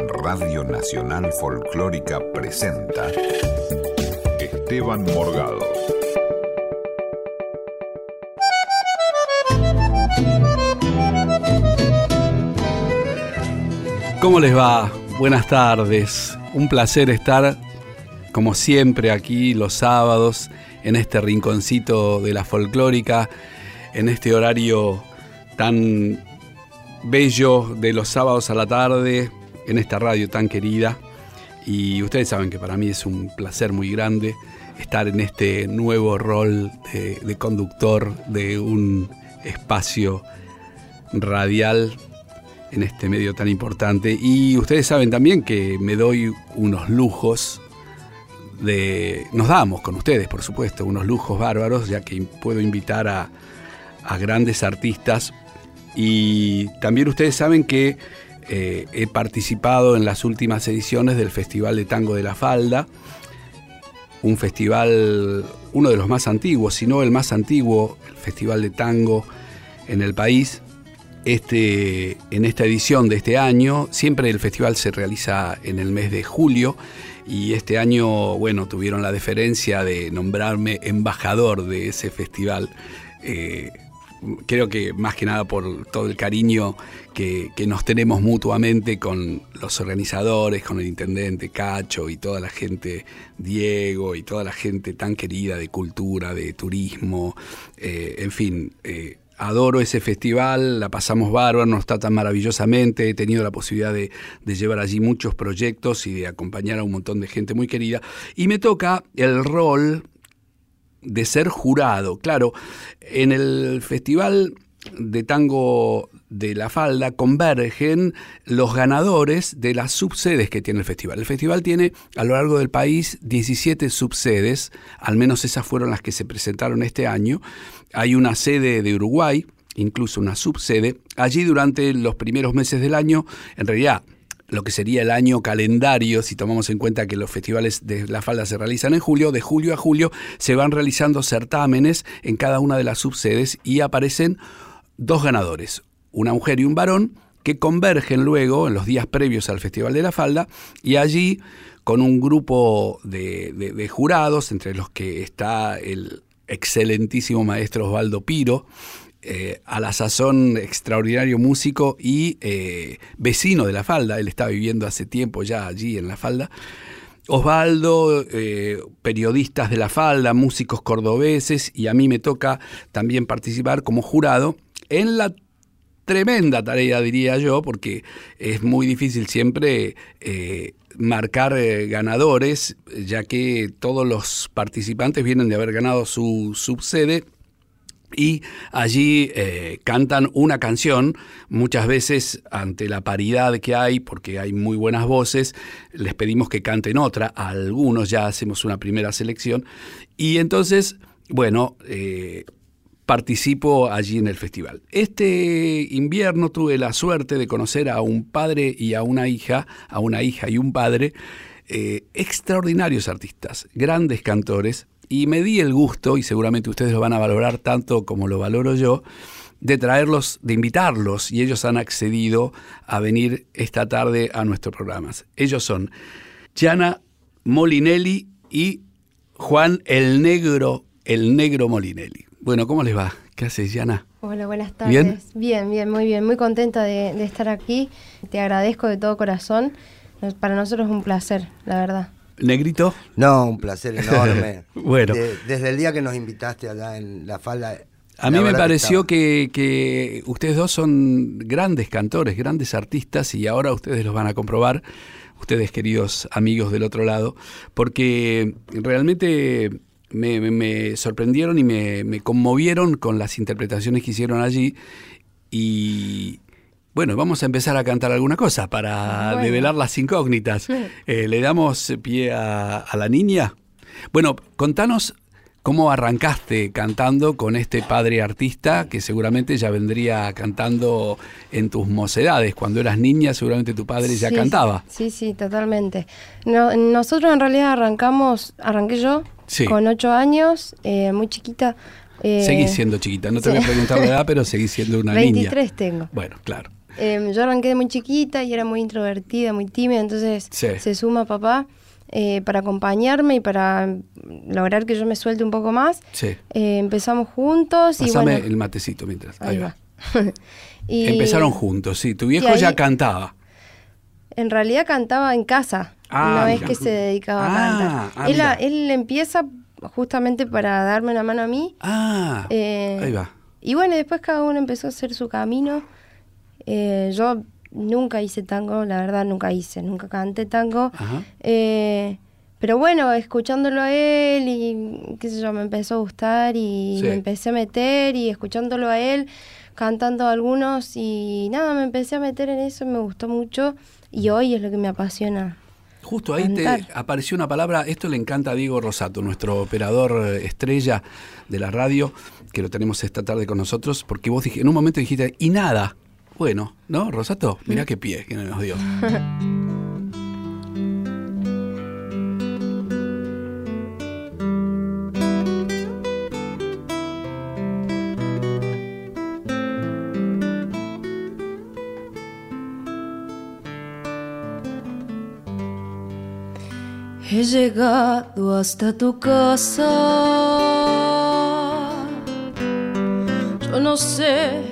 Radio Nacional Folclórica presenta Esteban Morgado. ¿Cómo les va? Buenas tardes. Un placer estar, como siempre, aquí los sábados, en este rinconcito de la folclórica, en este horario tan bello de los sábados a la tarde, en esta radio tan querida. Y ustedes saben que para mí es un placer muy grande estar en este nuevo rol de, conductor de un espacio radial en este medio tan importante. Y ustedes saben también que me doy unos lujos de... Nos damos con ustedes, por supuesto, unos lujos bárbaros, ya que puedo invitar a, a grandes artistas. Y también ustedes saben que eh, he participado en las últimas ediciones del Festival de Tango de la Falda, un festival, uno de los más antiguos, si no el más antiguo, el Festival de Tango en el país este, en esta edición de este año. Siempre el festival se realiza en el mes de julio y este año, bueno, tuvieron la deferencia de nombrarme embajador de ese festival. Eh, creo que más que nada por todo el cariño que, que, nos tenemos mutuamente con los organizadores, con el intendente Cacho y toda la gente, Diego y toda la gente tan querida de cultura, de turismo, eh, en fin. Eh, adoro ese festival, la pasamos bárbaro, nos tratan maravillosamente, he tenido la posibilidad de, de, llevar allí muchos proyectos y de acompañar a un montón de gente muy querida. Y me toca el rol de ser jurado. Claro, en el festival de tango de la falda convergen los ganadores de las subsedes que tiene el festival. El festival tiene a lo largo del país 17 subsedes, al menos esas fueron las que se presentaron este año. Hay una sede de Uruguay, incluso una subsede. Allí durante los primeros meses del año, en realidad lo que sería el año calendario, si tomamos en cuenta que los festivales de la falda se realizan en julio, de julio a julio se van realizando certámenes en cada una de las subsedes y aparecen dos ganadores, una mujer y un varón, que convergen luego en los días previos al Festival de la Falda y allí con un grupo de, de, jurados, entre los que está el excelentísimo maestro Osvaldo Piro, eh, a la sazón extraordinario músico y eh, vecino de la falda, él está viviendo hace tiempo ya allí en la falda. Osvaldo, eh, periodistas de la falda, músicos cordobeses y a mí me toca también participar como jurado en la tremenda tarea, diría yo, porque es muy difícil siempre marcar ganadores, ya que todos los participantes vienen de haber ganado su subsede y allí eh, cantan una canción, muchas veces ante la paridad que hay, porque hay muy buenas voces, les pedimos que canten otra, a algunos ya hacemos una primera selección, y entonces, bueno, eh, participo allí en el festival. Este invierno tuve la suerte de conocer a un padre y a una hija, a una hija y un padre, eh, extraordinarios artistas, grandes cantores, y me di el gusto, y seguramente ustedes lo van a valorar tanto como lo valoro yo, de traerlos, de invitarlos, y ellos han accedido a venir esta tarde a nuestros programas. Ellos son Gianna Molinelli y Juan el Negro, el Negro Molinelli. Bueno, ¿cómo les va? ¿Qué haces, Gianna? Hola, buenas tardes. ¿Bien? Bien, bien, muy bien. Muy contenta de, de estar aquí. Te agradezco de todo corazón. Para nosotros es un placer, la verdad. ¿Negrito? No, un placer enorme. bueno. De, desde el día que nos invitaste allá en la falda. A mí me pareció que, que, ustedes dos son grandes cantores, grandes artistas, y ahora ustedes los van a comprobar, ustedes queridos amigos del otro lado, porque realmente me, me, me sorprendieron y me, me, conmovieron con las interpretaciones que hicieron allí. Y bueno, vamos a empezar a cantar alguna cosa para bueno. develar las incógnitas. Eh, ¿Le damos pie a, a la niña? Bueno, contanos ¿Cómo arrancaste cantando con este padre artista que seguramente ya vendría cantando en tus mocedades? Cuando eras niña seguramente tu padre ya cantaba. Sí, sí, totalmente. No, nosotros en realidad arrancamos, arranqué yo sí. con ocho años, eh, muy chiquita. Eh, seguís siendo chiquita, no te sí. voy a preguntar la edad, pero seguís siendo una 23 niña. 23 tengo. Bueno, claro. Em, yo arranqué de muy chiquita y era muy introvertida, muy tímida, entonces Sí. se suma papá eh, para acompañarme y para lograr que yo me suelte un poco más. Sí. Eh, empezamos juntos y Pasame bueno, el matecito mientras. Ahí, ahí va. va. Y Empezaron juntos, sí. Tu viejo ahí- ya cantaba. En realidad cantaba en casa, Ah, es mira. que se dedicaba Ah, a cantar. ah, él, mira. él empieza justamente para darme una mano a mí. Ah, Eh, ahí va. Y bueno, después cada uno empezó a hacer su camino. Eh, yo nunca hice tango, la verdad nunca hice, nunca canté tango. Eh, pero bueno, escuchándolo a él y qué sé yo, me empezó a gustar y Sí. me empecé a meter y escuchándolo a él, cantando algunos y nada, me empecé a meter en eso, me gustó mucho y hoy es lo que me apasiona. Justo ahí te apareció una palabra, esto le encanta a Diego Rosato, nuestro operador eh, estrella de la radio, que lo tenemos esta tarde con nosotros, porque vos dije, en un momento dijiste, y nada. Bueno, ¿no, Rosato? Mm. Mirá qué pie que nos dio. He llegado hasta tu casa. Yo no sé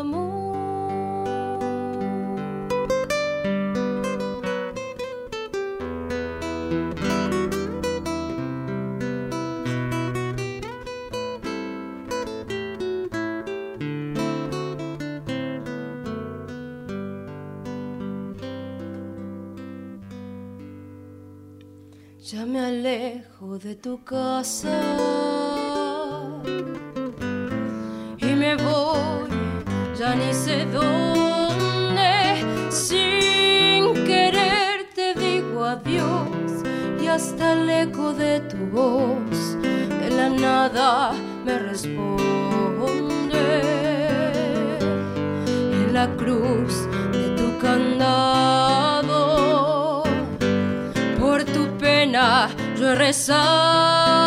Ya me alejo de tu casa y me voy, ya ni sé dónde. Sin querer te digo adiós y hasta el eco de tu voz de la nada me responde. En la cruz de tu candado pena yo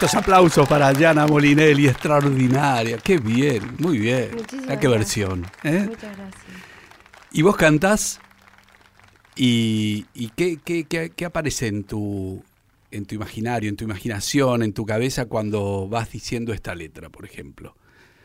Estos aplausos para Yana Molinelli, extraordinaria. Qué bien, muy bien. Muchísimas Ah, qué gracias. versión. ¿eh? Muchas gracias. Y vos cantás y, y qué, qué- qué- qué aparece en tu, en tu imaginario, en tu imaginación, en tu cabeza cuando vas diciendo esta letra, por ejemplo.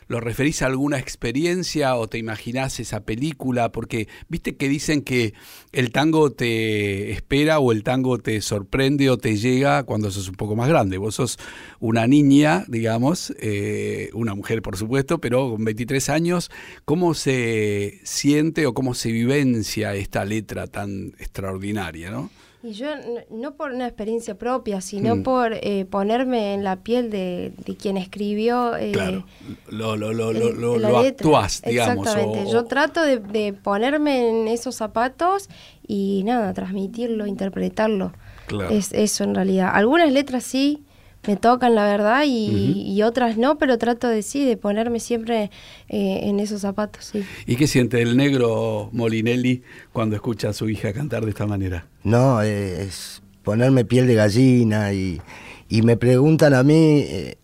¿Lo referís a alguna experiencia o te imaginás esa película? Porque viste que dicen que el tango te espera o el tango te sorprende o te llega cuando sos un poco más grande. Vos sos una niña, digamos, eh, una mujer por supuesto, pero con 23 años. ¿Cómo se siente o cómo se vivencia esta letra tan extraordinaria, no? Y yo, no por una experiencia propia, sino Mm. por eh, ponerme en la piel de, de quien escribió eh, Claro, lo, lo, lo, el- lo, lo- la lo letra. actuás, digamos. Exactamente. o- Yo trato de, de ponerme en esos zapatos y nada, transmitirlo, interpretarlo. Claro. Es eso en realidad. Algunas letras sí me tocan, la verdad, y, y otras no, pero trato de sí, de ponerme siempre eh, en esos zapatos, sí. ¿Y qué siente el negro Molinelli cuando escucha a su hija cantar de esta manera? No, eh, es ponerme piel de gallina y, y me preguntan a mí, eh,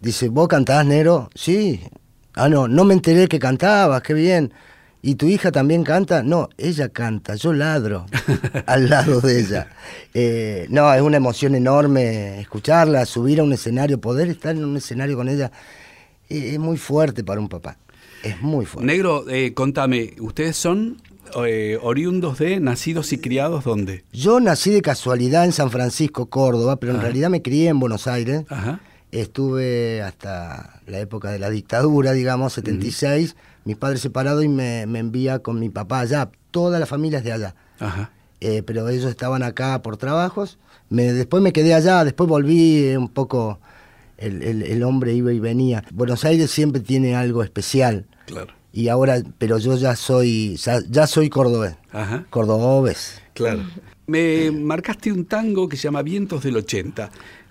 dice, ¿vos cantás, Nero? Sí. Ah, no, no me enteré que cantabas, qué bien. ¿Y tu hija también canta? No, ella canta, yo ladro al lado de ella. Eh, no, es una emoción enorme escucharla, subir a un escenario, poder estar en un escenario con ella, eh, es muy fuerte para un papá. Es muy fuerte. Negro, eh, contame, ¿ustedes son eh, oriundos de, nacidos y criados dónde? Yo nací de casualidad en San Francisco, Córdoba, pero en Ajá. realidad me crié en Buenos Aires. Ajá. Estuve hasta la época de la dictadura, digamos, 76. Mis padres separados y me, me envía con mi papá allá. Toda la familia es de allá. Ajá. Eh, pero ellos estaban acá por trabajos. Me, después me quedé allá, después volví eh, un poco. El, el- el hombre iba y venía. Buenos Aires siempre tiene algo especial. Claro. Y ahora, pero yo ya soy, ya, ya soy cordobés. Ajá. Cordobés. Claro. Me marcaste un tango que se llama Vientos del 80.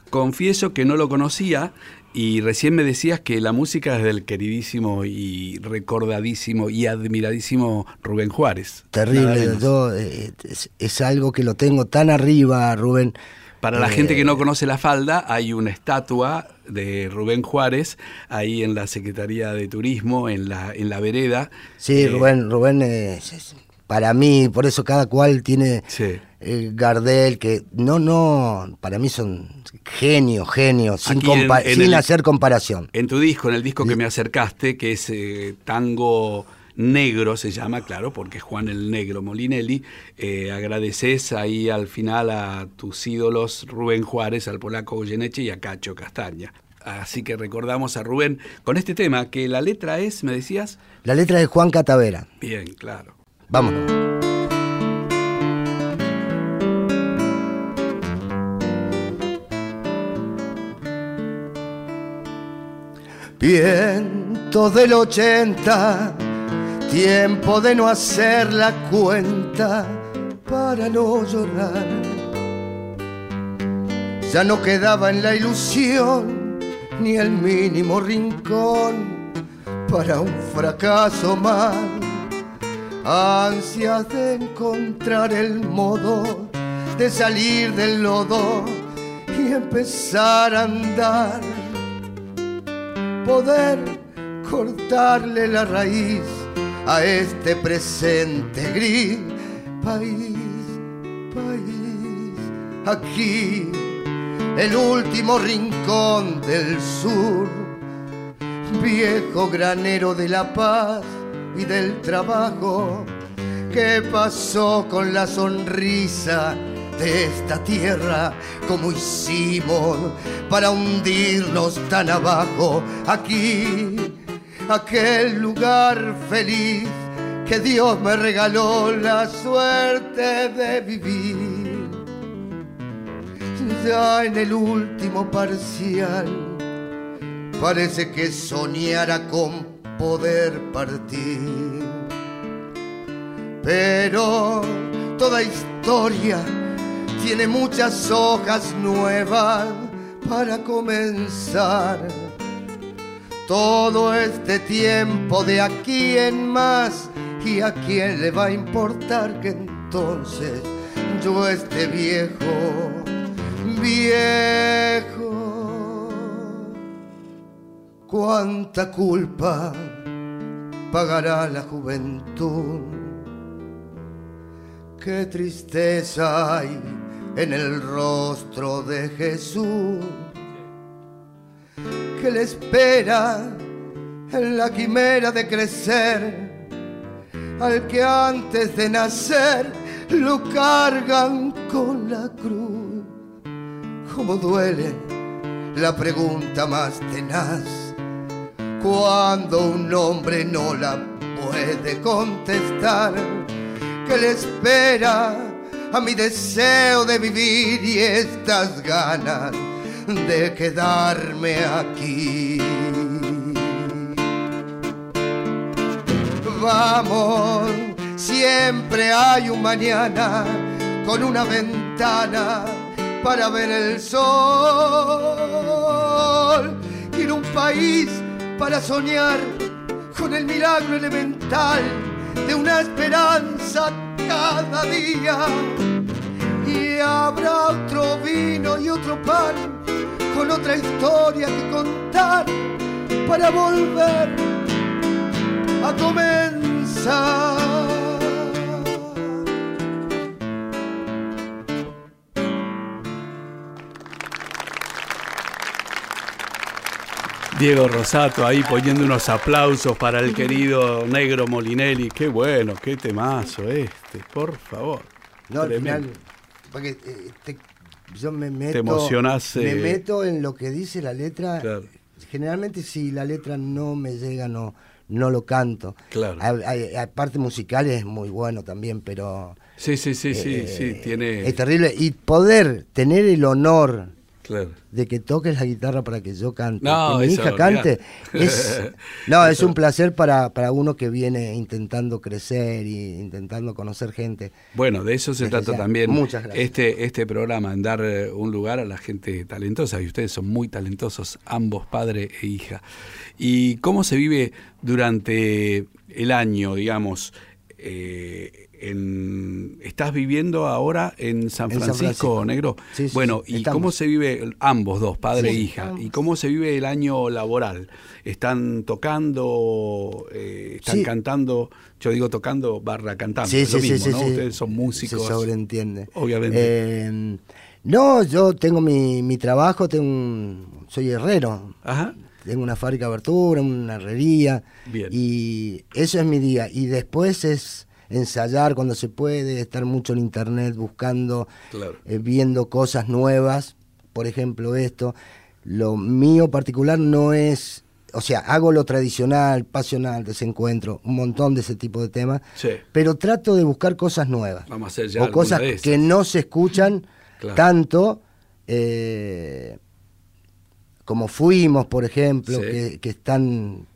Confieso que no lo conocía y recién me decías que la música es del queridísimo y recordadísimo y admiradísimo Rubén Juárez. Terrible. Yo, eh, es, es algo que lo tengo tan arriba, Rubén. Para la Eh, gente que no conoce la falda, hay una estatua de Rubén Juárez ahí en la Secretaría de Turismo, en la, en la vereda. Sí, Eh, Rubén, Rubén es, es- para mí, por eso cada cual tiene Sí. Eh, Gardel, que no, no, para mí son genios, genios, sin, Aquí en- compa- en sin el- hacer comparación. En tu disco, en el disco que me acercaste, que es eh, Tango Negro, se llama, claro, porque es Juan el Negro Molinelli, eh, agradeces ahí al final a tus ídolos Rubén Juárez, al polaco Goyeneche y a Cacho Castaña. Así que recordamos a Rubén con este tema, que la letra es, me decías, La letra de Juan Catavera. bien, claro. Vámonos. Vientos del 80, tiempo de no hacer la cuenta para no llorar. Ya no quedaba en la ilusión ni el mínimo rincón para un fracaso más. Ansias de encontrar el modo de salir del lodo y empezar a andar poder cortarle la raíz a este presente gris. País, país, aquí, el último rincón del sur, viejo granero de la paz y del trabajo. ¿Qué pasó con la sonrisa de esta tierra? ¿Cómo hicimos para hundirnos tan abajo? Aquí, aquel lugar feliz que Dios me regaló la suerte de vivir. Ya en el último parcial, parece que soñara con poder partir. Pero toda historia tiene muchas hojas nuevas para comenzar. Todo este tiempo de aquí en más, y a quién le va a importar que entonces yo esté viejo, viejo. cuánta culpa pagará la juventud. Qué tristeza hay en el rostro de Jesús, que le espera en la quimera de crecer, al que antes de nacer lo cargan con la cruz. Como duele la pregunta más tenaz, cuando un hombre no la puede contestar, que le espera a mi deseo de vivir y estas ganas de quedarme aquí. Vamos, siempre hay un mañana con una ventana para ver el sol. Ir a un país para soñar con el milagro elemental de una esperanza cada día. Y habrá otro vino y otro pan con otra historia que contar para volver a comenzar. Diego Rosato ahí poniendo unos aplausos para el querido Negro Molinelli. Qué bueno, qué temazo este, por favor. No, al final, porque eh, te- yo me meto, emocionás, me eh, meto en lo que dice la letra. Claro. Generalmente si la letra no me llega, no, no lo canto. Claro. Hay, hay- hay parte musical es muy bueno también, pero Sí, sí, sí, sí, eh, sí, tiene. es terrible. Y poder tener el honor Claro. de que toques la guitarra para que yo cante, No, que mi eso, hija cante, es, no, es un placer para, para uno que viene intentando crecer y intentando conocer gente. Bueno, de eso se Desde trata ya. también Muchas gracias. este este programa, en dar eh, un lugar a la gente talentosa, y ustedes son muy talentosos, ambos, padre e hija. ¿Y cómo se vive durante el año, digamos? eh, en- ¿Estás viviendo ahora en San En San Francisco. Negro? Sí, sí, bueno, sí, ¿y estamos. cómo se vive, ambos dos, padre Sí, e hija? estamos. ¿Y cómo se vive el año laboral? ¿Están tocando, eh, están Sí. cantando? Yo digo tocando barra cantando, Sí, es lo sí, sí, mismo, sí, ¿no? sí. Ustedes son músicos. Se sobreentiende. Obviamente. Eh, no, yo tengo mi, mi trabajo, tengo un- soy herrero. Ajá. Tengo una fábrica de abertura, una herrería. Bien. Y eso es mi día. Y después es ensayar cuando se puede, estar mucho en internet buscando, Claro. eh, viendo cosas nuevas. Por ejemplo, esto. Lo mío particular no es. O sea, hago lo tradicional, pasional, desencuentro, un montón de ese tipo de temas. Sí. Pero trato de buscar cosas nuevas. Vamos a hacer ya o cosas que no se escuchan Claro. tanto. eh, como fuimos, por ejemplo, Sí. que, que están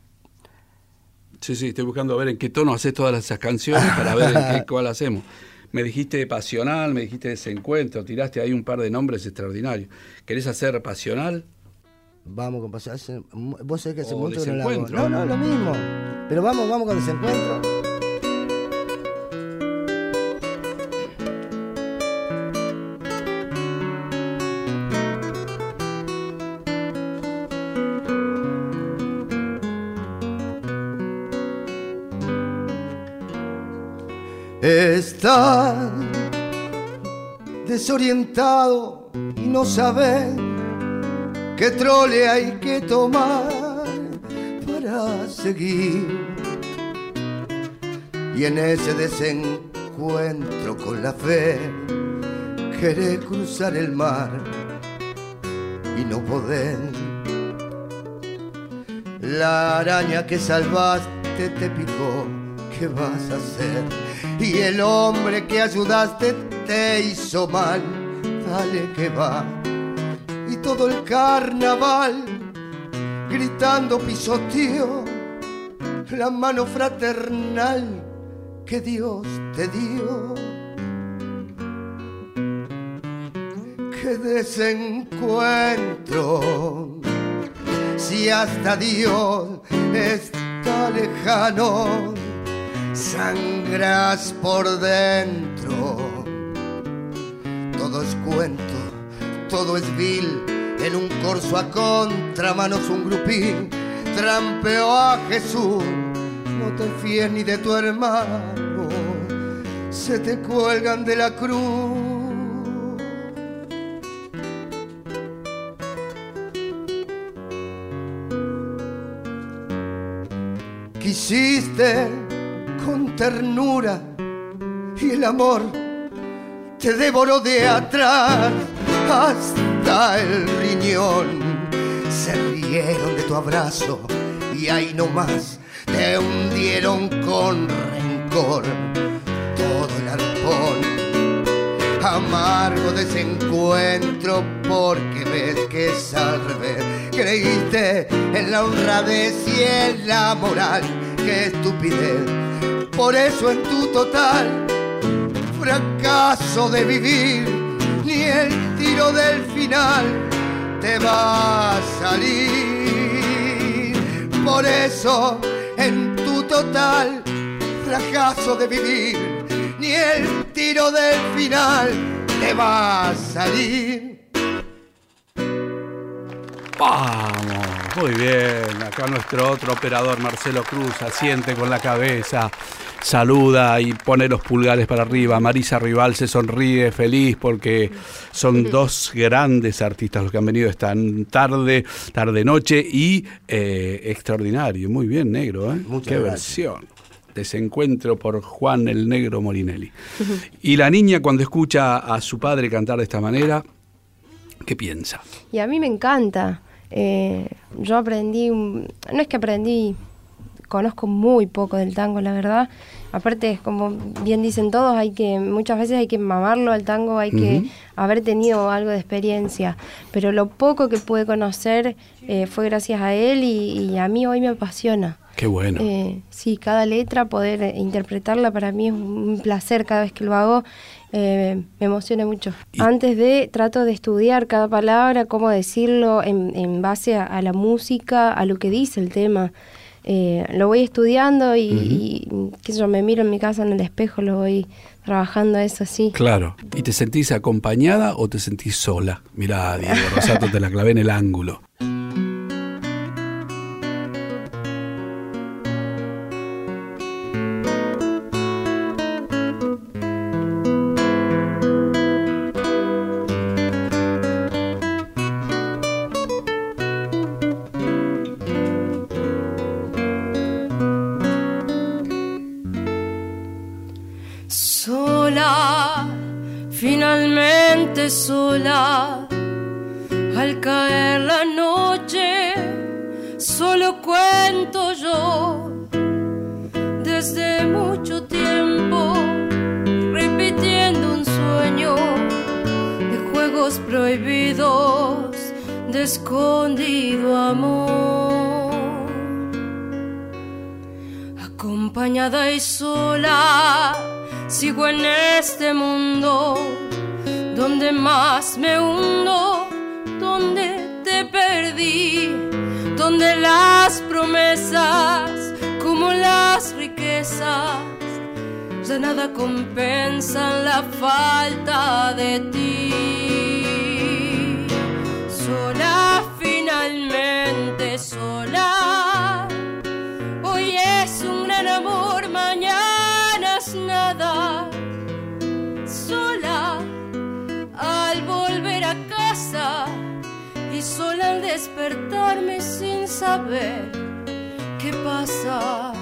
Sí, sí, estoy buscando a ver en qué tono haces todas esas canciones para ver en qué, cuál hacemos. Me dijiste pasional, me dijiste desencuentro, tiraste ahí un par de nombres extraordinarios. ¿Querés hacer pasional? Vamos con hace- Vos sabés que hace mucho que no la hago. desencuentro. No, no, lo mismo. Pero vamos, vamos con desencuentro. Desorientado y no sabes qué trole hay que tomar para seguir. Y en ese desencuentro con la fe, querés cruzar el mar y no podés. La araña que salvaste te picó, ¿qué vas a hacer? Y el hombre que ayudaste te hizo mal, dale que va. Y todo el carnaval gritando pisoteo la mano fraternal que Dios te dio. Qué desencuentro, si hasta Dios está lejano, sangras por dentro. Todo es cuento, todo es vil, en un corso a contramanos un grupín trampeó a Jesús. No te fíes ni de tu hermano, se te cuelgan de la cruz. Quisiste con ternura y el amor te devoró de atrás hasta el riñón. Se rieron de tu abrazo y ahí nomás te hundieron con rencor todo el arpón. Amargo desencuentro porque ves que salve. Creíste en la honradez y en la moral. Qué estupidez. Por eso en tu total fracaso de vivir, ni el tiro del final te va a salir. Por eso, en tu total fracaso de vivir, ni el tiro del final te va a salir. Vamos, muy bien. Acá nuestro otro operador, Marcelo Cruz, asiente con la cabeza saluda y pone los pulgares para arriba. Marisa Rival se sonríe feliz porque son dos grandes artistas los que han venido esta tarde, tarde-noche y eh, extraordinario. Muy bien, negro. ¿eh? Qué versión. Desencuentro por Juan el Negro Morinelli. Y la niña cuando escucha a su padre cantar de esta manera, ¿qué piensa? Y a mí me encanta. Eh, yo aprendí, no es que aprendí conozco muy poco del tango, la verdad. Aparte, como bien dicen todos, hay que muchas veces hay que mamarlo al tango, hay que haber tenido algo de experiencia. Pero lo poco que pude conocer eh, fue gracias a él y, a mí hoy me apasiona. Qué bueno. Eh, sí, cada letra, poder interpretarla para mí es un placer cada vez que lo hago. Me emociona mucho. Antes de, trato de estudiar cada palabra, cómo decirlo en, base a, la música, a lo que dice el tema. Eh, lo voy estudiando y, yo me miro en mi casa en el espejo, lo voy trabajando eso así. Claro. ¿Y te sentís acompañada o te sentís sola? Mirá, Diego Rosato, te la clavé en el ángulo. Sola. Al caer la noche, solo cuento yo. Desde mucho tiempo, repitiendo un sueño de juegos prohibidos, de escondido amor. Acompañada y sola, sigo en este mundo donde más me hundo, donde te perdí, donde las promesas como las riquezas ya nada compensan la falta de ti. Sola finalmente, sola. Despertarme sin saber qué pasa.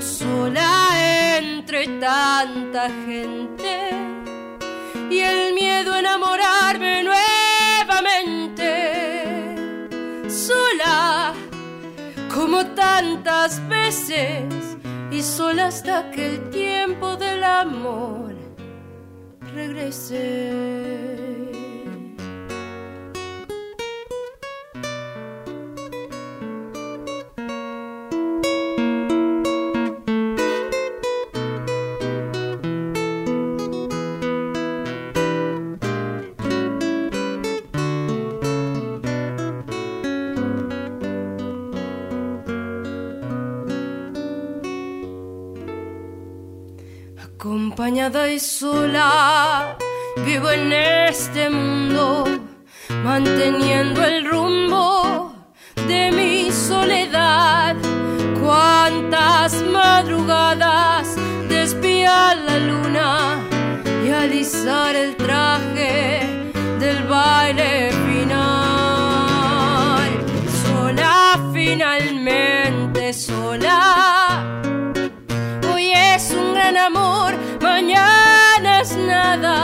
Sola entre tanta gente y el miedo a enamorarme nuevamente. Sola como tantas veces y sola hasta que el tiempo del amor regrese. Bañada y sola, vivo en este mundo, manteniendo el rumbo de mi soledad. Cuántas madrugadas despía la luna y alisar el traje del baile final. Sola finalmente, sola nada.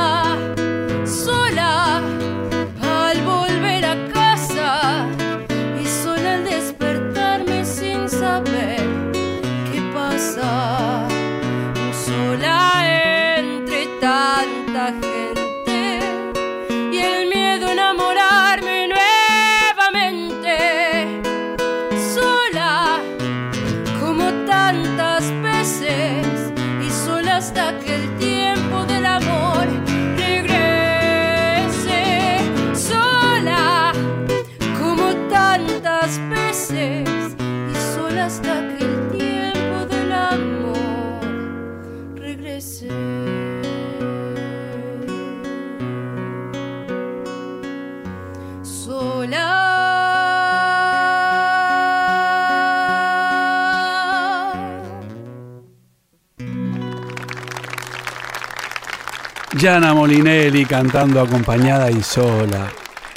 Gianna Molinelli cantando acompañada y sola.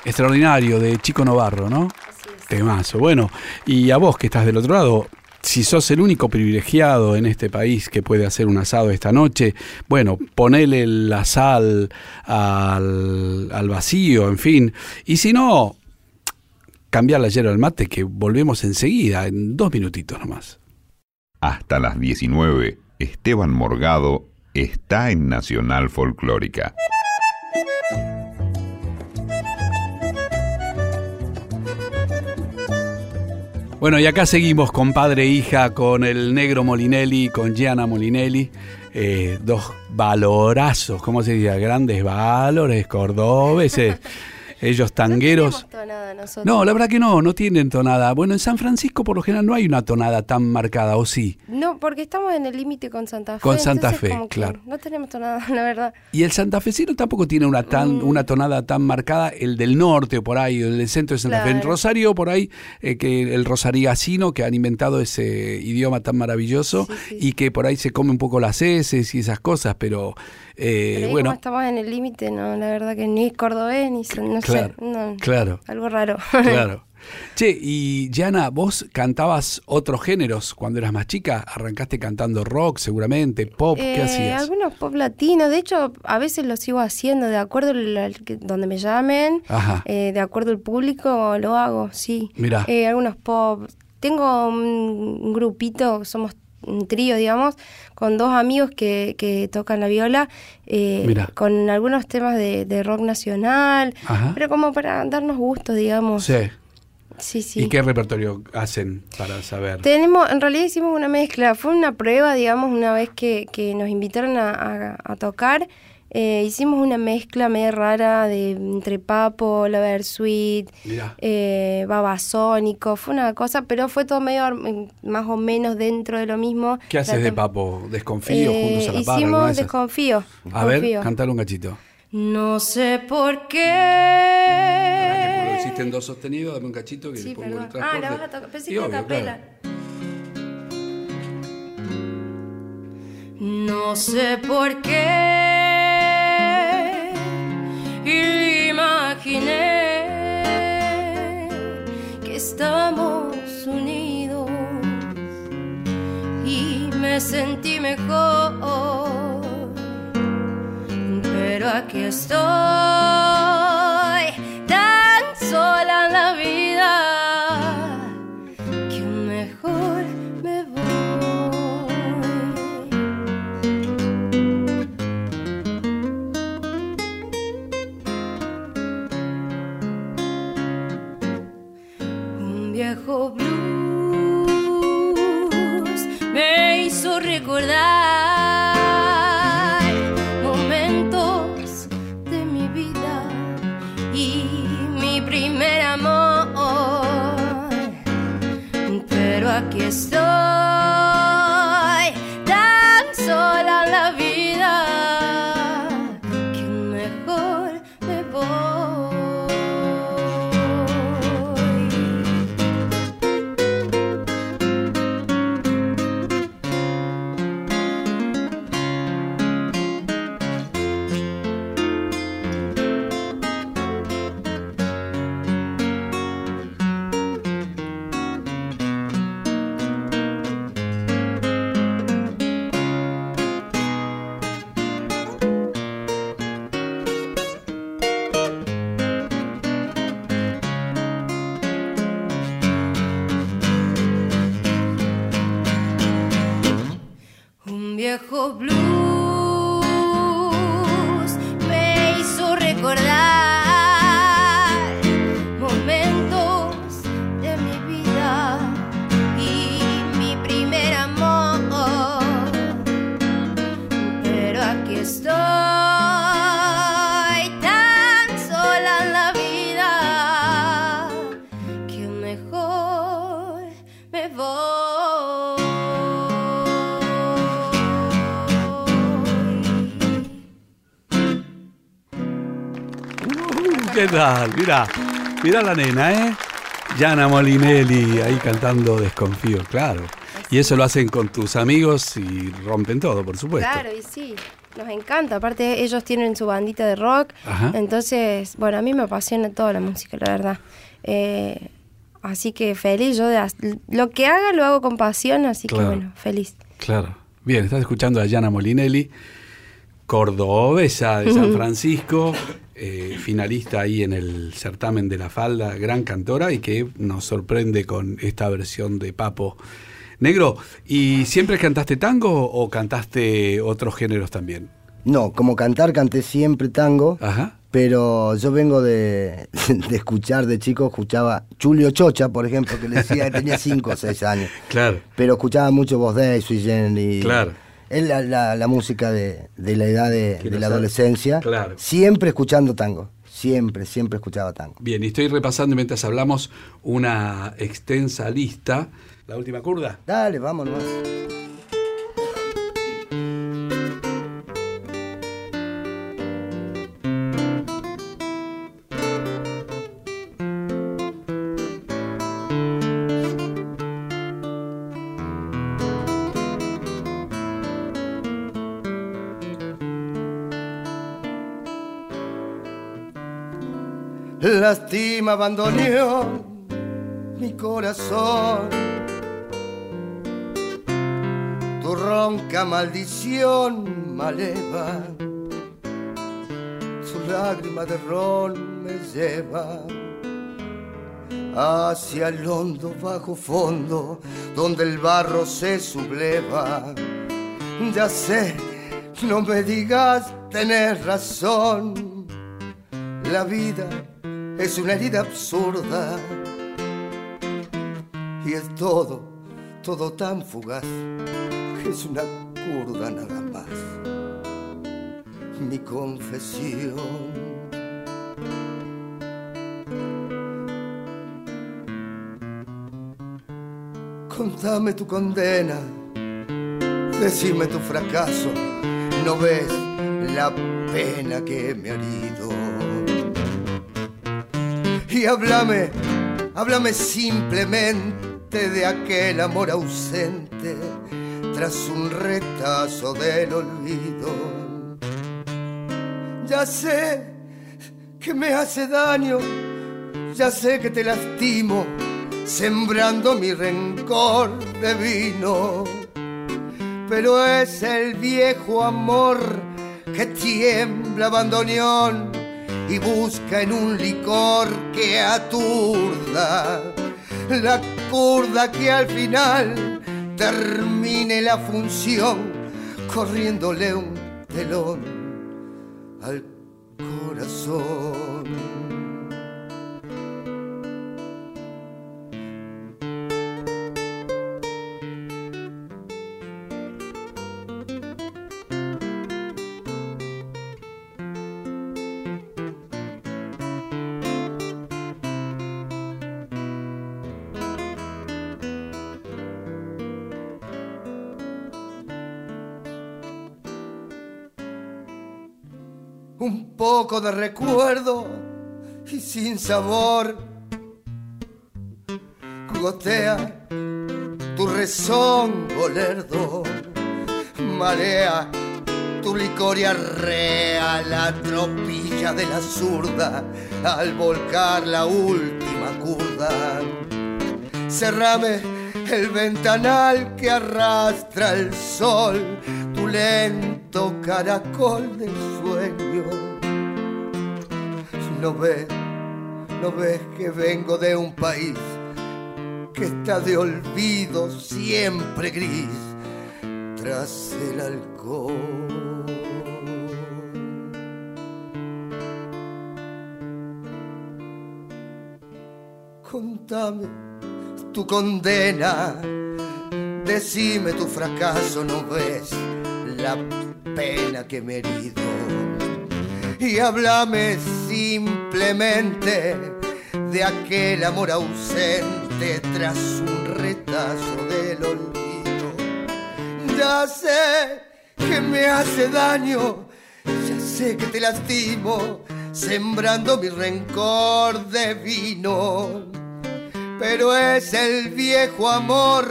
Extraordinario, de Chico Novarro, ¿no? Temazo. Bueno, y a vos que estás del otro lado, si sos el único privilegiado en este país que puede hacer un asado esta noche, bueno, ponele la sal al, al vacío, en fin. Y si no, cambiar la hierba al mate, que volvemos enseguida, en dos minutitos nomás. Hasta las 19, Esteban Morgado está en Nacional Folclórica. Bueno, y acá seguimos con padre e hija, con el negro Molinelli, con Gianna Molinelli, eh, dos valorazos, ¿cómo se dice? Grandes valores cordobeses. Ellos tangueros. No tenemos tonada nosotros. No, la verdad que no, no tienen tonada. Bueno, en San Francisco por lo general no hay una tonada tan marcada, ¿o sí? No, porque estamos en el límite con Santa Fe. Con Santa Fe, claro. No tenemos tonada, la verdad. Y el santafesino tampoco tiene una tan una tonada tan marcada, el del norte o por ahí, el del centro de Santa Fe. En. Rosario, por ahí, eh, que el rosarigacino, que han inventado ese idioma tan maravilloso Sí, sí. y que por ahí se come un poco las heces y esas cosas, pero, eh, Pero ahí bueno, como estamos en el límite, no, la verdad que ni cordobés, ni no Claro, sé. no, claro. Algo raro. claro. Che, y Diana, vos cantabas otros géneros cuando eras más chica, arrancaste cantando rock seguramente, pop, ¿qué Eh, hacías? Algunos pop latinos, de hecho, a veces lo sigo haciendo, de acuerdo al, donde me llamen, Ajá. eh, de acuerdo al público, lo hago, sí. Mirá. Eh, algunos pop. Tengo un grupito, somos un trío, digamos, con dos amigos que, que tocan la viola, eh, con algunos temas de, de rock nacional, Ajá. pero como para darnos gustos, digamos. Sí. Sí, sí. ¿Y qué repertorio hacen para saber? Tenemos, en realidad hicimos una mezcla, fue una prueba, digamos, una vez que, que nos invitaron a, a- a tocar, eh, hicimos una mezcla media rara de entre Papo, Versuit, Mirá. eh, Babasónico, fue una cosa, pero fue todo medio ar- más o menos dentro de lo mismo. ¿Qué haces de papo? ¿Desconfío Eh, juntos a la par? alguna de Hicimos? Desconfío. A ver, cantale un cachito. No sé por que lo qué. hiciste en do sostenido, dame un cachito que Sí, le pongo perdón. el transporte. Ah, la vas a tocar. Pensé que capela. No sé por qué imaginé que estamos unidos y me sentí mejor. Pero aquí estoy aquí estoy tal? Mira, mira la nena, ¿eh? Yana Molinelli ahí cantando Desconfío, claro. Y eso lo hacen con tus amigos y rompen todo, por supuesto. Claro, y sí, nos encanta. Aparte, ellos tienen su bandita de rock. Ajá. Entonces, bueno, a mí me apasiona toda la música, la verdad. Eh, así que feliz, yo de lo que haga lo hago con pasión, así Claro. que bueno, feliz. Claro. Bien, estás escuchando a Yana Molinelli, cordobesa de San Francisco, eh, finalista ahí en el certamen de la falda, gran cantora y que nos sorprende con esta versión de Papo. Negro, ¿y siempre cantaste tango o cantaste otros géneros también? No, como cantar canté siempre tango, Ajá. pero yo vengo de, de escuchar de chico, escuchaba Julio Chocha, por ejemplo, que le decía que tenía 5 o 6 años. Claro. Pero escuchaba mucho Voz Day, Sui Generis. Claro. Es la, la- la música de, de la edad de, de la adolescencia. Claro. Siempre escuchando tango. Siempre, siempre escuchaba tango. Bien, y estoy repasando mientras hablamos una extensa lista. La última curda. Dale, vamos nomás. Lástima abandonó mi corazón. Tu ronca maldición maleva, su lágrima de ron me lleva hacia el hondo bajo fondo donde el barro se subleva. Ya sé, no me digas tener razón. La vida es una herida absurda y es todo, todo tan fugaz que es una curda nada más. Mi confesión. Contame tu condena, decime tu fracaso, no ves la pena que me ha herido. Y háblame, háblame simplemente de aquel amor ausente tras un retazo del olvido. Ya sé que me hace daño, ya sé que te lastimo, sembrando mi rencor de vino. Pero es el viejo amor que tiembla abandoneón y busca en un licor que aturda la curda que al final termine la función corriéndole un telón al corazón. Poco de recuerdo y sin sabor. Gotea tu rezongo lerdo, marea tu licor y arrea la tropilla de la zurda al volcar la última curda. Cerrame el ventanal que arrastra el sol, tu lento caracol de sueño. No ves, no ves que vengo de un país que está de olvido siempre gris. tras el alcohol. Contame tu condena, decime tu fracaso, no ves la pena que me he herido. Y háblame simplemente de aquel amor ausente tras un retazo del olvido. Ya sé que me hace daño, ya sé que te lastimo, sembrando mi rencor de vino. Pero es el viejo amor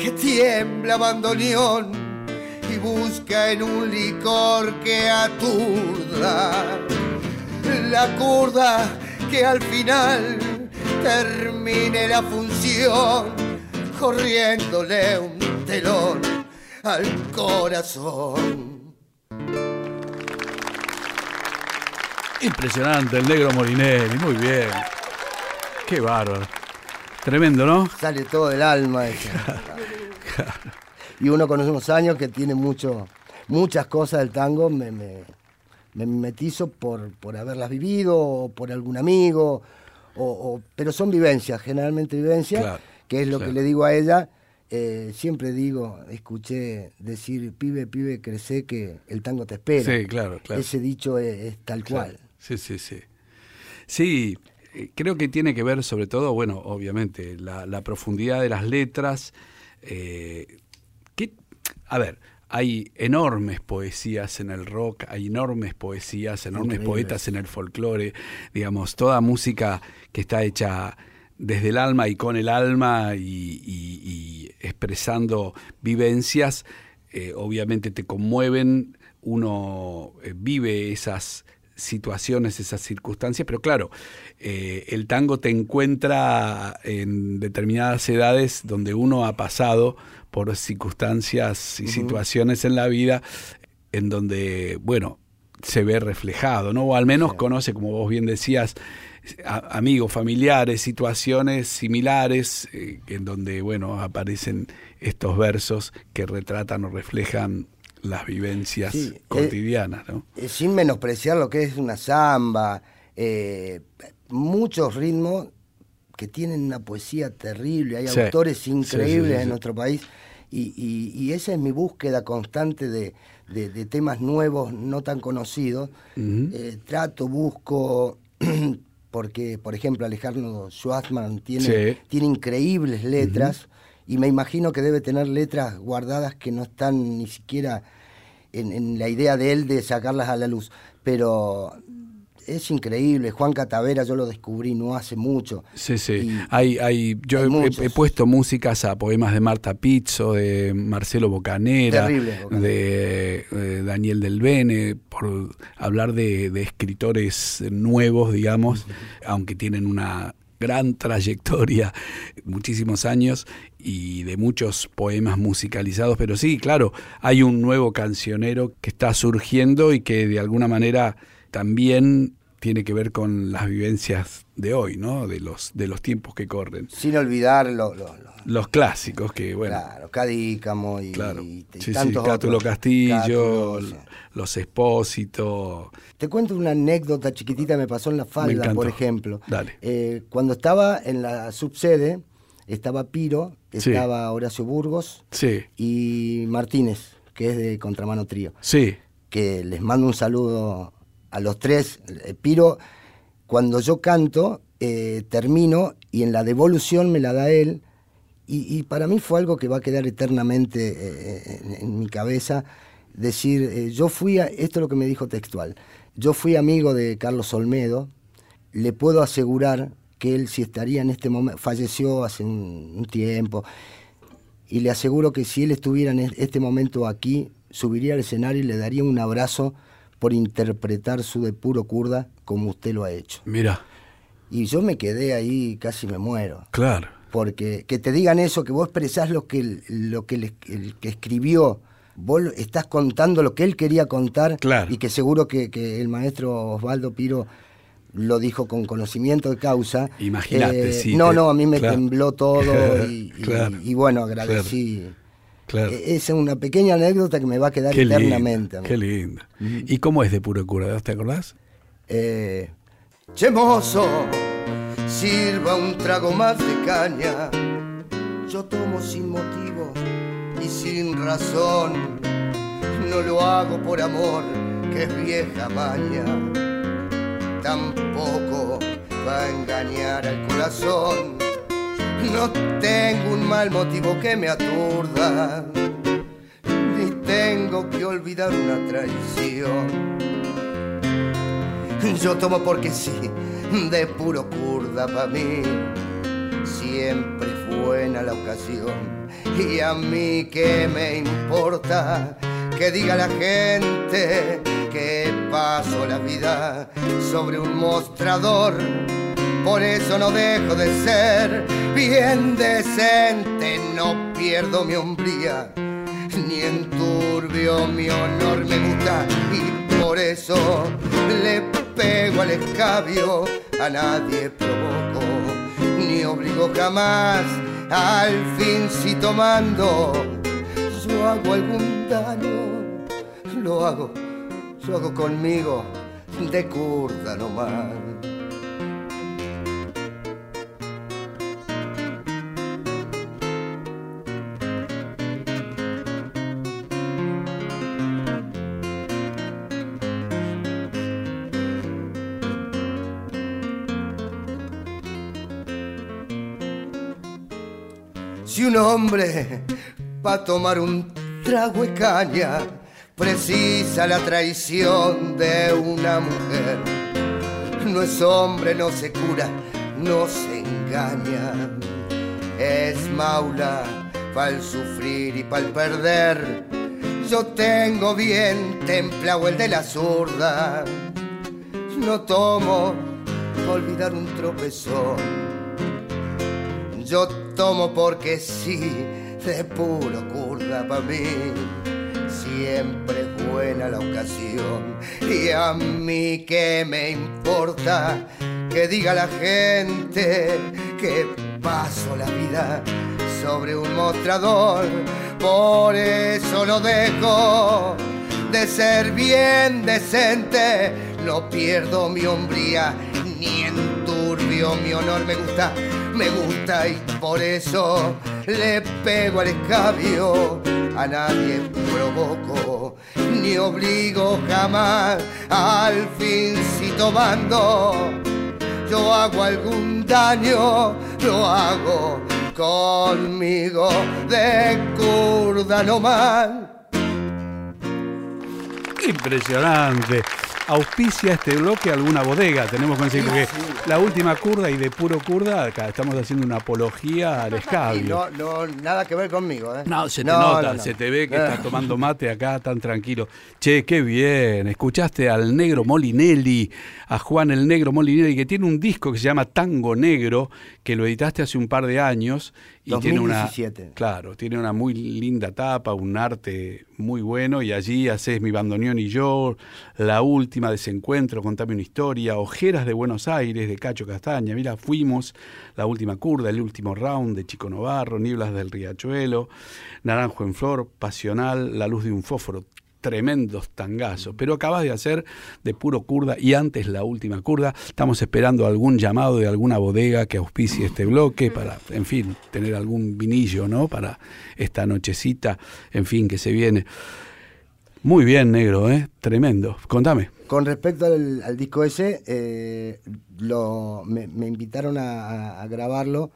que tiembla bandoneón y busca en un licor que aturda la curda que al final termine la función corriéndole un telón al corazón. Impresionante, el negro Morinelli, muy bien. Qué bárbaro. Tremendo, ¿no? Sale todo del alma. Y uno con unos años que tiene mucho, muchas cosas del tango, me, me, me metizo por, por haberlas vivido, o por algún amigo, o, o- pero son vivencias, generalmente vivencias, Claro, que es lo claro. que le digo a ella. Eh, siempre digo, escuché decir, pibe, pibe, crecé que el tango te espera. Sí, claro, claro. Ese dicho es, es tal Claro. cual. Sí, sí, sí. Sí, eh, creo que tiene que ver sobre todo, bueno, obviamente, la, la profundidad de las letras. eh, que, a ver, hay enormes poesías en el rock, hay enormes poesías, enormes poetas en el folclore, digamos, toda música que está hecha desde el alma y con el alma y, y- y expresando vivencias, eh, obviamente te conmueven, uno eh, vive esas situaciones, esas circunstancias, pero claro, eh, el tango te encuentra en determinadas edades donde uno ha pasado por circunstancias y situaciones en la vida en donde, bueno, se ve reflejado, ¿no? O al menos conoce, como vos bien decías, a- amigos, familiares, situaciones similares eh, en donde, bueno, aparecen estos versos que retratan o reflejan las vivencias Sí, eh, cotidianas, ¿no? Eh, sin menospreciar lo que es una samba, eh, muchos ritmos que tienen una poesía terrible, hay Sí, autores increíbles sí, en nuestro país y, y- y esa es mi búsqueda constante de, de- de temas nuevos, no tan conocidos. Eh, trato, busco, porque por ejemplo Alejandro Schwarzman tiene, tiene increíbles letras y me imagino que debe tener letras guardadas que no están ni siquiera en, en la idea de él de sacarlas a la luz. Pero es increíble, Juan Catavera yo lo descubrí no hace mucho. Sí, sí. Hay, hay, yo hay he- puesto músicas a poemas de Marta Pizzo, de Marcelo Bocanera, Terrible, Bocanera. de eh, Daniel Del Bene, por hablar de, de escritores nuevos, digamos, aunque tienen una gran trayectoria, muchísimos años y de muchos poemas musicalizados, pero sí, claro, hay un nuevo cancionero que está surgiendo y que de alguna manera también tiene que ver con las vivencias de hoy, ¿no? De los de los tiempos que corren. Sin olvidar lo, lo- lo- Los clásicos que, bueno, claro, Cadícamo y, claro. y- y Sí, sí, tantos Cátulo otros. Castillo, Cátulo, sí. Los Expósito. Te cuento una anécdota chiquitita, me pasó en la falda, por ejemplo. Dale. Eh, cuando estaba en la subsede, estaba Piro, Sí. estaba Horacio Burgos Sí, y Martínez, que es de Contramano Trío. sí, Que les mando un saludo a los tres. Eh, Piro, cuando yo canto, eh, termino y en la devolución me la da él. Y, para mí fue algo que va a quedar eternamente eh, en, mi cabeza. Decir, yo fui, a, esto es lo que me dijo textual, yo fui amigo de Carlos Olmedo, le puedo asegurar que él si estaría en este momento, falleció hace un, tiempo, y le aseguro que si él estuviera en es- este momento aquí, subiría al escenario y le daría un abrazo por interpretar su de puro kurda como usted lo ha hecho. mira, Y yo me quedé ahí, casi me muero. claro. Porque que te digan eso, que vos expresás lo que el, lo que el, el que escribió, vos estás contando lo que él quería contar Claro. y que seguro que, que el maestro Osvaldo Piro lo dijo con conocimiento de causa. Eh, Imagínate, sí, No, no, a mí me claro. tembló todo y, y- Claro, y bueno, agradecí. Claro. E- Esa es una pequeña anécdota que me va a quedar Qué eternamente. qué lindo. ¿Y cómo es de puro cura? ¿Te acordás? Eh, che mozo, sirva un trago más de caña. Yo tomo sin motivo y sin razón. No lo hago por amor, que es vieja maña. Tampoco va a engañar al corazón. No tengo un mal motivo que me aturda. Ni tengo que olvidar una traición. Yo tomo porque sí, de puro curda para mí. Siempre es buena la ocasión. Y a mí que me importa que diga la gente que paso la vida sobre un mostrador. Por eso no dejo de ser bien decente, no pierdo mi hombría ni enturbio mi honor. Me gusta y por eso le pego al escabio, a nadie provoco, ni obligo jamás, al fin si tomando yo hago algún daño, lo hago, lo hago conmigo de curda nomás. Si un hombre pa' tomar un trago de caña precisa la traición de una mujer, no es hombre, no se cura, no se engaña, es maula pa'l sufrir y pa'l perder. Yo tengo bien templado el de la zurda, no tomo olvidar un tropezón. Yo tomo porque sí, de puro curda para mí. Siempre es buena la ocasión. Y a mí que me importa que diga la gente que paso la vida sobre un mostrador. Por eso no dejo de ser bien decente. No pierdo mi hombría ni enturbio mi honor. Me gusta me gusta y por eso le pego al escabio. A nadie provoco ni obligo jamás. Al fin si tomando yo hago algún daño, lo hago conmigo de curda nomás. Impresionante. Auspicia este bloque alguna bodega, tenemos que decir, porque la última curda y de puro curda, acá estamos haciendo una apología al escabio. no, no, nada que ver conmigo, ¿eh? No, se te No, nota, no, no. se te ve que Eh. estás tomando mate acá tan tranquilo. Che, qué bien. Escuchaste al negro Molinelli, a Juan el negro Molinelli, que tiene un disco que se llama Tango Negro, que lo editaste hace un par de años. Y tiene 2017. una. Claro, tiene una muy linda tapa, un arte muy bueno. Y allí haces Mi Bandoneón y yo, La Última Desencuentro, Contame una historia, Ojeras de Buenos Aires, de Cacho Castaña. Mira, fuimos, La Última Curda, El Último Round, de Chico Novarro, Nieblas del Riachuelo, Naranjo en Flor, Pasional, La Luz de un Fósforo. Tremendos tangazos, pero acabas de hacer de puro curda y antes la última curda. Estamos esperando algún llamado de alguna bodega que auspicie este bloque para, en fin, tener algún vinillo, ¿no? Para esta nochecita, en fin, que se viene. Muy bien, negro, ¿eh? Tremendo. Contame. Con respecto al, al disco ese, eh, lo, me, me invitaron a, a- grabarlo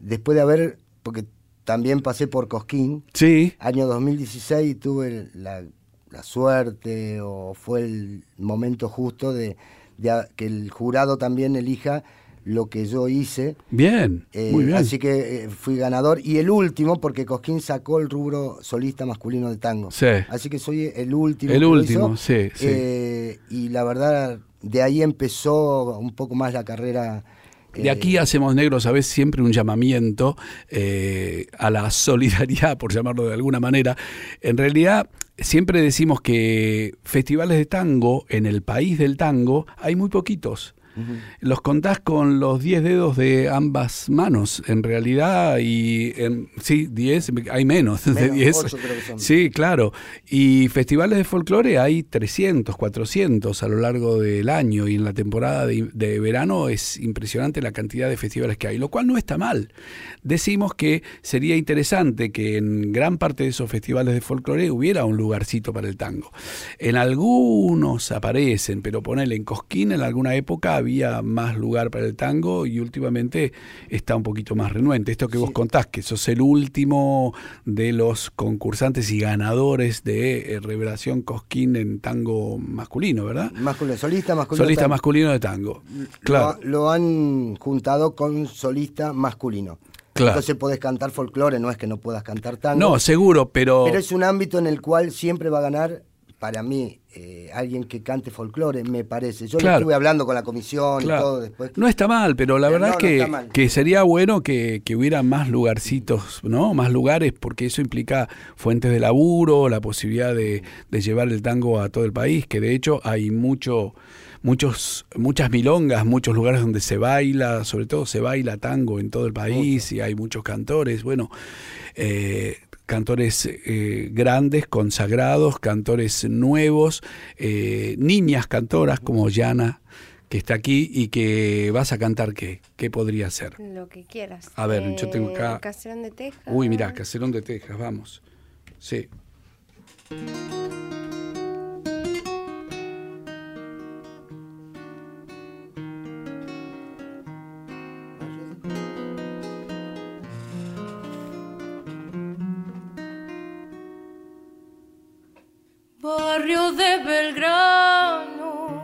después de haber, porque también pasé por Cosquín, Sí, año 2016 y tuve la, la suerte o fue el momento justo de, que el jurado también elija lo que yo hice. bien, Eh, muy bien. Así que eh, fui ganador. Y el último, porque Cosquín sacó el rubro solista masculino de tango. Sí. Así que soy el último. El último, hizo. sí, sí. Eh, y la verdad, de ahí empezó un poco más la carrera. De aquí hacemos negros, ¿sabes? Siempre un llamamiento a la solidaridad, por llamarlo de alguna manera. En realidad, siempre decimos que festivales de tango en el país del tango hay muy poquitos. Los contás con los 10 dedos de ambas manos, en realidad, y en, sí, 10, hay menos, de 10. Sí, claro. Y festivales de folclore hay 300, 400 a lo largo del año y en la temporada de, de verano es impresionante la cantidad de festivales que hay, lo cual no está mal. Decimos que sería interesante que en gran parte de esos festivales de folclore hubiera un lugarcito para el tango. En algunos aparecen, pero ponele en Cosquín en alguna época había más lugar para el tango y últimamente está un poquito más renuente. Esto que vos contás, que sos el último de los concursantes y ganadores de eh, Revelación Cosquín en tango masculino, ¿verdad? Masculino, solista masculino. Solista masculino de tango. Claro. Lo, han juntado con solista masculino. Claro. Entonces podés cantar folclore, no es que no puedas cantar tango. No, seguro, pero... Pero es un ámbito en el cual siempre va a ganar para mí, eh, alguien que cante folclore, me parece. Yo estuve hablando con la comisión y todo después. No está mal, pero la verdad es que, que, sería bueno que, hubiera más lugarcitos, ¿no? Más lugares, porque eso implica fuentes de laburo, la posibilidad de, llevar el tango a todo el país, que de hecho hay mucho muchos, muchas milongas, muchos lugares donde se baila, sobre todo se baila tango en todo el país y hay muchos cantores. Bueno, eh, cantores eh, grandes, consagrados, cantores nuevos, eh, niñas cantoras como Yana, que está aquí y que vas a cantar qué, qué podría ser. Lo que quieras. A ver, yo tengo acá... Caserón de Texas. Uy, mira, Caserón de Texas, vamos. Sí. Belgrano,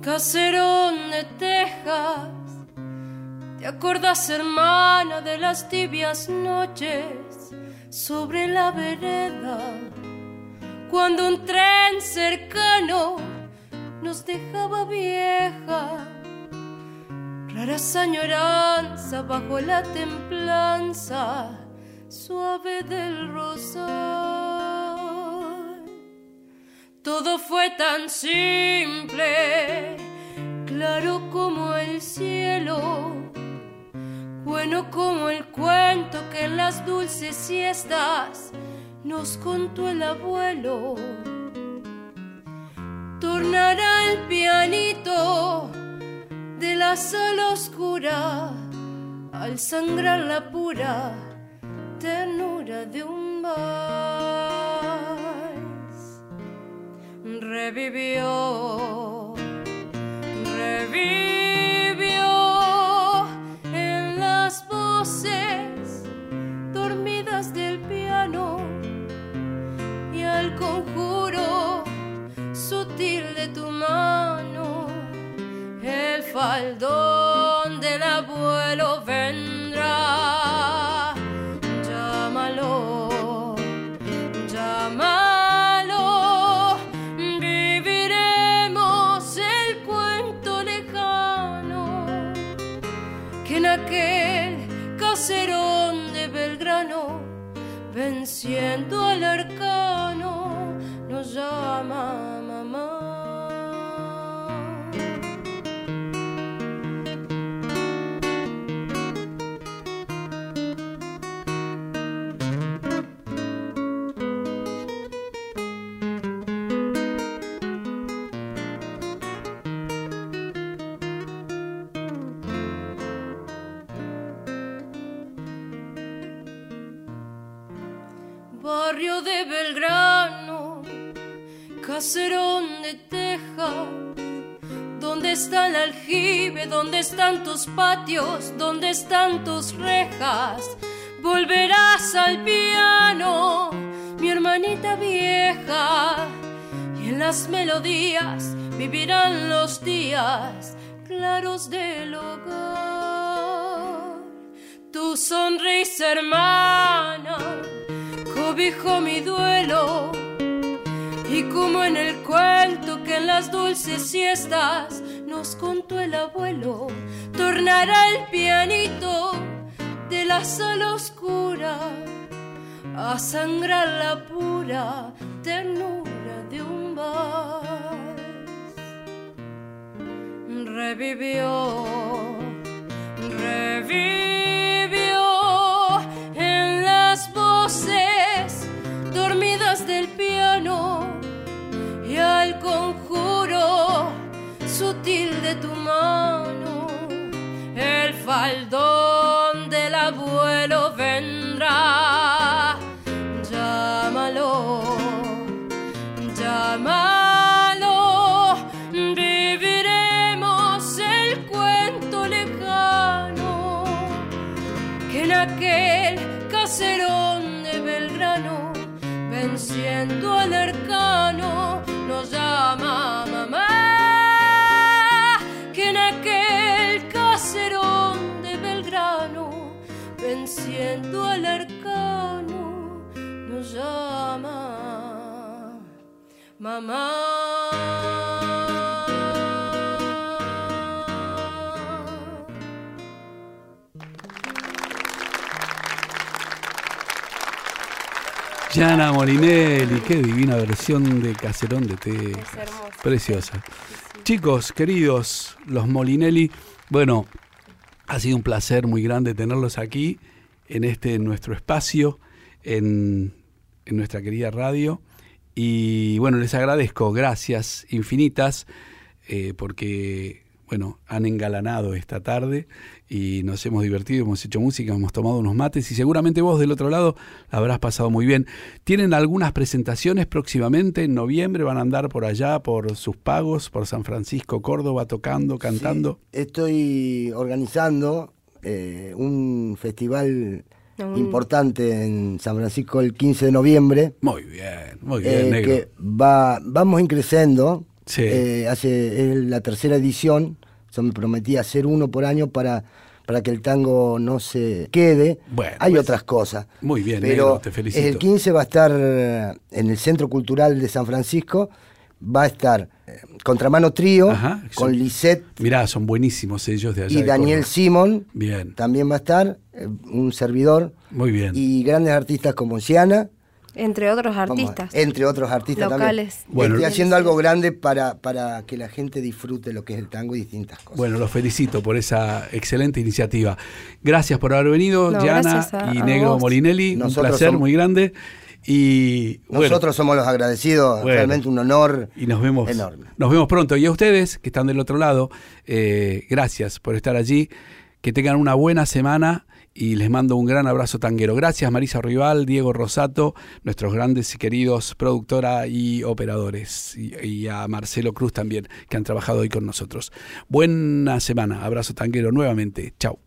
caserón de Texas. ¿Te acuerdas, hermana, de las tibias noches sobre la vereda? Cuando un tren cercano nos dejaba vieja, rara añoranza bajo la templanza suave del rosal. Todo fue tan simple, claro como el cielo, bueno como el cuento que en las dulces siestas nos contó el abuelo. Tornará el pianito de la sala oscura al sangrar la pura ternura de un bar revivió, revivió en las voces dormidas del piano y al conjuro sutil de tu mano, el faldón aquel caserón de Belgrano, venciendo al arcano, nos llama ¿Dónde están tus patios? ¿Dónde están tus rejas? Volverás al piano, mi hermanita vieja, y en las melodías vivirán los días claros del hogar. Tu sonrisa, hermana cobijo mi duelo. Y como en el cuento que en las dulces siestas nos contó el abuelo, tornará el pianito de la sala oscura a sangrar la pura ternura de un vals. revivió, revivió sutil de tu mano, el faldón venciendo al arcano, nos llama mamá. Yana Molinelli, qué divina versión de Caserón de Té. Preciosa. Chicos, queridos, los Molinelli, bueno, ha sido un placer muy grande tenerlos aquí en este nuestro espacio, en, en nuestra querida radio. Y bueno, les agradezco, gracias infinitas, eh, porque bueno, han engalanado esta tarde y nos hemos divertido, hemos hecho música, hemos tomado unos mates y seguramente vos del otro lado la habrás pasado muy bien. ¿Tienen algunas presentaciones próximamente? En noviembre van a andar por allá, por sus pagos, por San Francisco, Córdoba, tocando, cantando. Sí, estoy organizando eh, un festival Un- importante en San Francisco el 15 de noviembre. Muy bien, muy bien, eh, negro. que va, vamos increciendo. Sí. Eh, hace, es la tercera edición. Yo me prometí hacer uno por año para, para que el tango no se quede. Bueno, Hay pues, otras cosas. muy bien, pero negro, te felicito. El 15 va a estar en el Centro Cultural de San Francisco. Va a estar eh, Contramano Trío Ajá, con. Lisette Mirá, son buenísimos ellos de allá. y de Daniel Córdoba. Simón. Bien, También va a estar eh, un servidor muy bien. y grandes artistas como Ciana. Entre otros Vamos, artistas. entre otros artistas Locales. también. Bueno, Estoy haciendo algo grande para, para que la gente disfrute lo que es el tango y distintas cosas. Bueno, los felicito por esa excelente iniciativa. Gracias por haber venido, No, a- y a Negro vos. Molinelli. Nosotros un placer somos- muy grande. Y bueno, Nosotros somos los agradecidos, Bueno. realmente un honor y nos vemos, enorme. nos vemos pronto. Y a ustedes que están del otro lado, eh, gracias por estar allí. Que tengan una buena semana y les mando un gran abrazo tanguero. Gracias Marisa Rival, Diego Rosato, nuestros grandes y queridos productora y operadores. Y, y a Marcelo Cruz también, que han trabajado hoy con nosotros. Buena semana. Abrazo tanguero nuevamente. Chao.